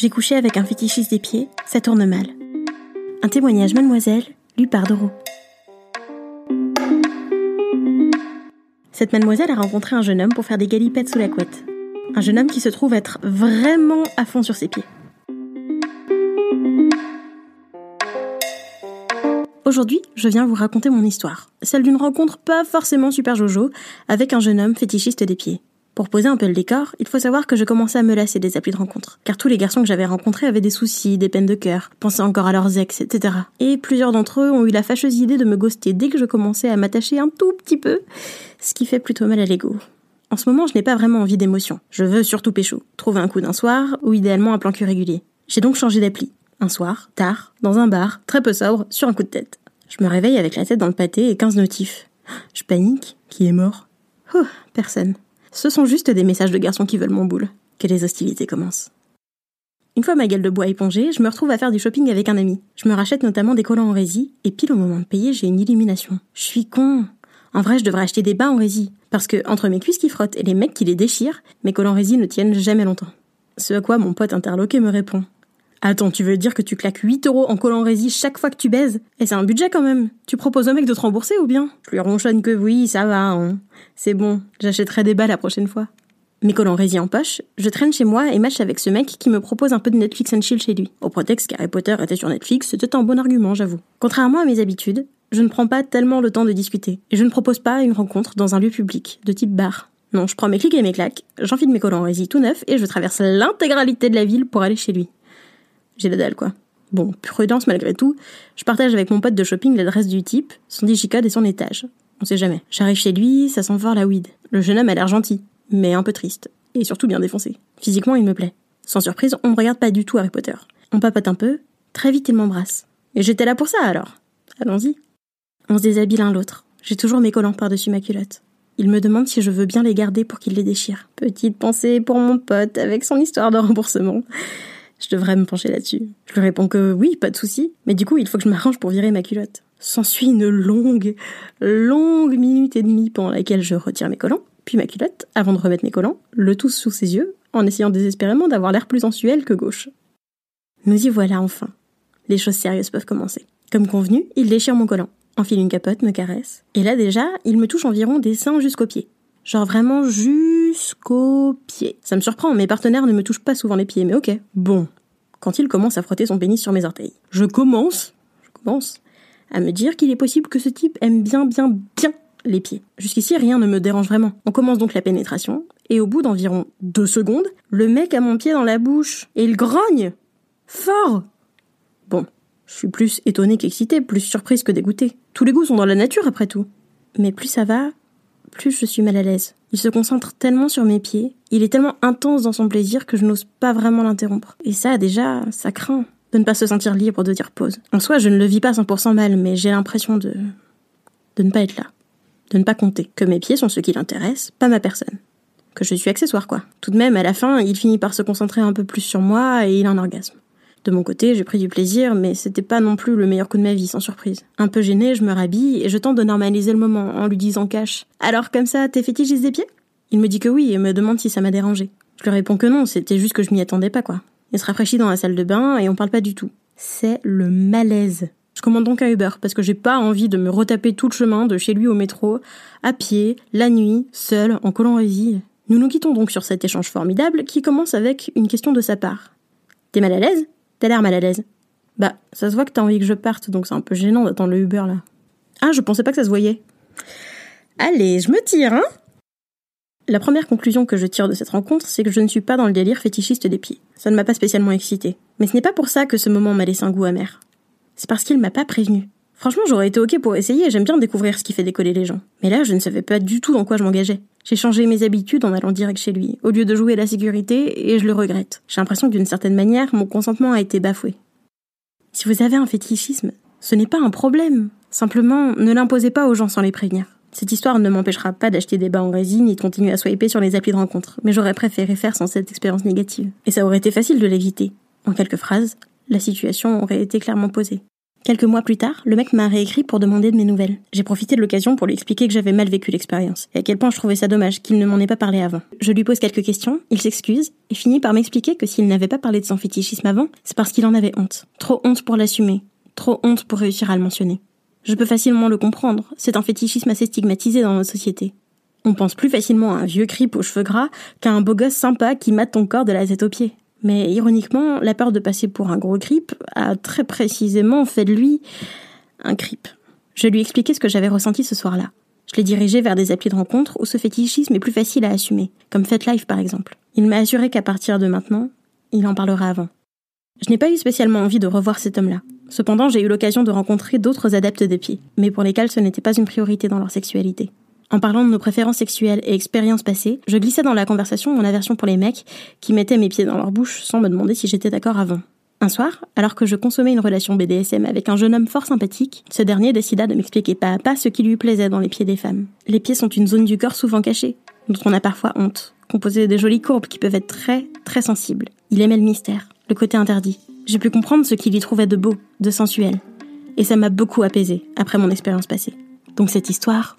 J'ai couché avec un fétichiste des pieds, ça tourne mal. Un témoignage mademoiselle, lu par Doro. Cette mademoiselle a rencontré un jeune homme pour faire des galipettes sous la couette. Un jeune homme qui se trouve être vraiment à fond sur ses pieds. Aujourd'hui, je viens vous raconter mon histoire, celle d'une rencontre pas forcément super jojo avec un jeune homme fétichiste des pieds. Pour poser un peu le décor, il faut savoir que je commençais à me lasser des applis de rencontre, car tous les garçons que j'avais rencontrés avaient des soucis, des peines de cœur, pensaient encore à leurs ex, etc. Et plusieurs d'entre eux ont eu la fâcheuse idée de me ghoster dès que je commençais à m'attacher un tout petit peu, ce qui fait plutôt mal à l'ego. En ce moment, je n'ai pas vraiment envie d'émotion. Je veux surtout pécho. Trouver un coup d'un soir, ou idéalement un plan cul régulier. J'ai donc changé d'appli. Un soir, tard, dans un bar, très peu sobre, sur un coup de tête. Je me réveille avec la tête dans le pâté et 15 notifs. Je panique. Qui est mort? Oh, personne. Ce sont juste des messages de garçons qui veulent mon boule. Que les hostilités commencent. Une fois ma gueule de bois épongée, je me retrouve à faire du shopping avec un ami. Je me rachète notamment des collants en rési, et pile au moment de payer, j'ai une illumination. Je suis con. En vrai, je devrais acheter des bas en rési. Parce que, entre mes cuisses qui frottent et les mecs qui les déchirent, mes collants résine ne tiennent jamais longtemps. Ce à quoi mon pote interloqué me répond. Attends, tu veux dire que tu claques 8 euros en collant résine chaque fois que tu baises? Et c'est un budget quand même. Tu proposes au mec de te rembourser ou bien? Je lui ronchonne que oui, ça va, hein. C'est bon, j'achèterai des bas la prochaine fois. Mes collants résine en poche, je traîne chez moi et match avec ce mec qui me propose un peu de Netflix and chill chez lui. Au prétexte qu'Harry Potter était sur Netflix, c'était un bon argument, j'avoue. Contrairement à mes habitudes, je ne prends pas tellement le temps de discuter. Et je ne propose pas une rencontre dans un lieu public, de type bar. Non, je prends mes clics et mes claques, j'enfile mes collants résine tout neufs et je traverse l'intégralité de la ville pour aller chez lui. J'ai la dalle, quoi. Bon, prudence malgré tout, je partage avec mon pote de shopping l'adresse du type, son digicode et son étage. On sait jamais. J'arrive chez lui, ça sent fort la weed. Le jeune homme a l'air gentil, mais un peu triste. Et surtout bien défoncé. Physiquement, il me plaît. Sans surprise, on me regarde pas du tout Harry Potter. On papote un peu, très vite il m'embrasse. Et j'étais là pour ça alors. Allons-y. On se déshabille l'un l'autre. J'ai toujours mes collants par-dessus ma culotte. Il me demande si je veux bien les garder pour qu'il les déchire. Petite pensée pour mon pote avec son histoire de remboursement. Je devrais me pencher là-dessus. Je lui réponds que oui, pas de souci, mais du coup, il faut que je m'arrange pour virer ma culotte. S'ensuit une longue, longue minute et demie pendant laquelle je retire mes collants, puis ma culotte, avant de remettre mes collants, le tout sous ses yeux, en essayant désespérément d'avoir l'air plus sensuel que gauche. Nous y voilà enfin. Les choses sérieuses peuvent commencer. Comme convenu, il déchire mon collant, enfile une capote, me caresse, et là déjà, il me touche environ des seins jusqu'aux pieds. Genre vraiment jusqu'aux pieds. Ça me surprend, mes partenaires ne me touchent pas souvent les pieds, mais ok. Bon. Quand il commence à frotter son pénis sur mes orteils. Je commence, je commence, à me dire qu'il est possible que ce type aime bien, bien, bien les pieds. Jusqu'ici, rien ne me dérange vraiment. On commence donc la pénétration, et au bout d'environ deux secondes, le mec a mon pied dans la bouche, et il grogne Fort Bon, je suis plus étonnée qu'excitée, plus surprise que dégoûtée. Tous les goûts sont dans la nature après tout. Mais plus ça va, plus je suis mal à l'aise. Il se concentre tellement sur mes pieds, il est tellement intense dans son plaisir que je n'ose pas vraiment l'interrompre. Et ça, déjà, ça craint de ne pas se sentir libre de dire pause. En soi, je ne le vis pas 100% mal, mais j'ai l'impression de... de ne pas être là. De ne pas compter. Que mes pieds sont ceux qui l'intéressent, pas ma personne. Que je suis accessoire, quoi. Tout de même, à la fin, il finit par se concentrer un peu plus sur moi et il en orgasme. De mon côté, j'ai pris du plaisir, mais c'était pas non plus le meilleur coup de ma vie, sans surprise. Un peu gênée, je me rhabille et je tente de normaliser le moment en lui disant cash. Alors comme ça, t'es fétichiste des pieds? Il me dit que oui et me demande si ça m'a dérangé. Je lui réponds que non, c'était juste que je m'y attendais pas, quoi. Il se rafraîchit dans la salle de bain et on parle pas du tout. C'est le malaise. Je commande donc un Uber parce que j'ai pas envie de me retaper tout le chemin de chez lui au métro, à pied, la nuit, seul, en collant résille. Nous nous quittons donc sur cet échange formidable qui commence avec une question de sa part. T'es mal à l'aise? T'as l'air mal à l'aise. Bah, ça se voit que t'as envie que je parte, donc c'est un peu gênant d'attendre le Uber là. Ah, je pensais pas que ça se voyait. Allez, je me tire, hein La première conclusion que je tire de cette rencontre, c'est que je ne suis pas dans le délire fétichiste des pieds. Ça ne m'a pas spécialement excité. Mais ce n'est pas pour ça que ce moment m'a laissé un goût amer. C'est parce qu'il m'a pas prévenu. Franchement, j'aurais été ok pour essayer, j'aime bien découvrir ce qui fait décoller les gens. Mais là, je ne savais pas du tout dans quoi je m'engageais. J'ai changé mes habitudes en allant direct chez lui, au lieu de jouer la sécurité, et je le regrette. J'ai l'impression que d'une certaine manière, mon consentement a été bafoué. Si vous avez un fétichisme, ce n'est pas un problème. Simplement, ne l'imposez pas aux gens sans les prévenir. Cette histoire ne m'empêchera pas d'acheter des bas en résine et de continuer à swiper sur les applis de rencontre, mais j'aurais préféré faire sans cette expérience négative. Et ça aurait été facile de l'éviter. En quelques phrases, la situation aurait été clairement posée. Quelques mois plus tard, le mec m'a réécrit pour demander de mes nouvelles. J'ai profité de l'occasion pour lui expliquer que j'avais mal vécu l'expérience, et à quel point je trouvais ça dommage qu'il ne m'en ait pas parlé avant. Je lui pose quelques questions, il s'excuse, et finit par m'expliquer que s'il n'avait pas parlé de son fétichisme avant, c'est parce qu'il en avait honte. Trop honte pour l'assumer, trop honte pour réussir à le mentionner. Je peux facilement le comprendre, c'est un fétichisme assez stigmatisé dans notre société. On pense plus facilement à un vieux creep aux cheveux gras qu'à un beau gosse sympa qui mate ton corps de la tête aux pieds. Mais ironiquement, la peur de passer pour un gros creep a très précisément fait de lui un creep. Je lui ai expliqué ce que j'avais ressenti ce soir-là. Je l'ai dirigé vers des applis de rencontre où ce fétichisme est plus facile à assumer, comme FetLife par exemple. Il m'a assuré qu'à partir de maintenant, il en parlera avant. Je n'ai pas eu spécialement envie de revoir cet homme-là. Cependant, j'ai eu l'occasion de rencontrer d'autres adeptes des pieds, mais pour lesquels ce n'était pas une priorité dans leur sexualité. En parlant de nos préférences sexuelles et expériences passées, je glissais dans la conversation mon aversion pour les mecs qui mettaient mes pieds dans leur bouche sans me demander si j'étais d'accord avant. Un soir, alors que je consommais une relation BDSM avec un jeune homme fort sympathique, ce dernier décida de m'expliquer pas à pas ce qui lui plaisait dans les pieds des femmes. Les pieds sont une zone du corps souvent cachée, dont on a parfois honte, composée de jolies courbes qui peuvent être très, très sensibles. Il aimait le mystère, le côté interdit. J'ai pu comprendre ce qu'il y trouvait de beau, de sensuel. Et ça m'a beaucoup apaisé après mon expérience passée. Donc cette histoire,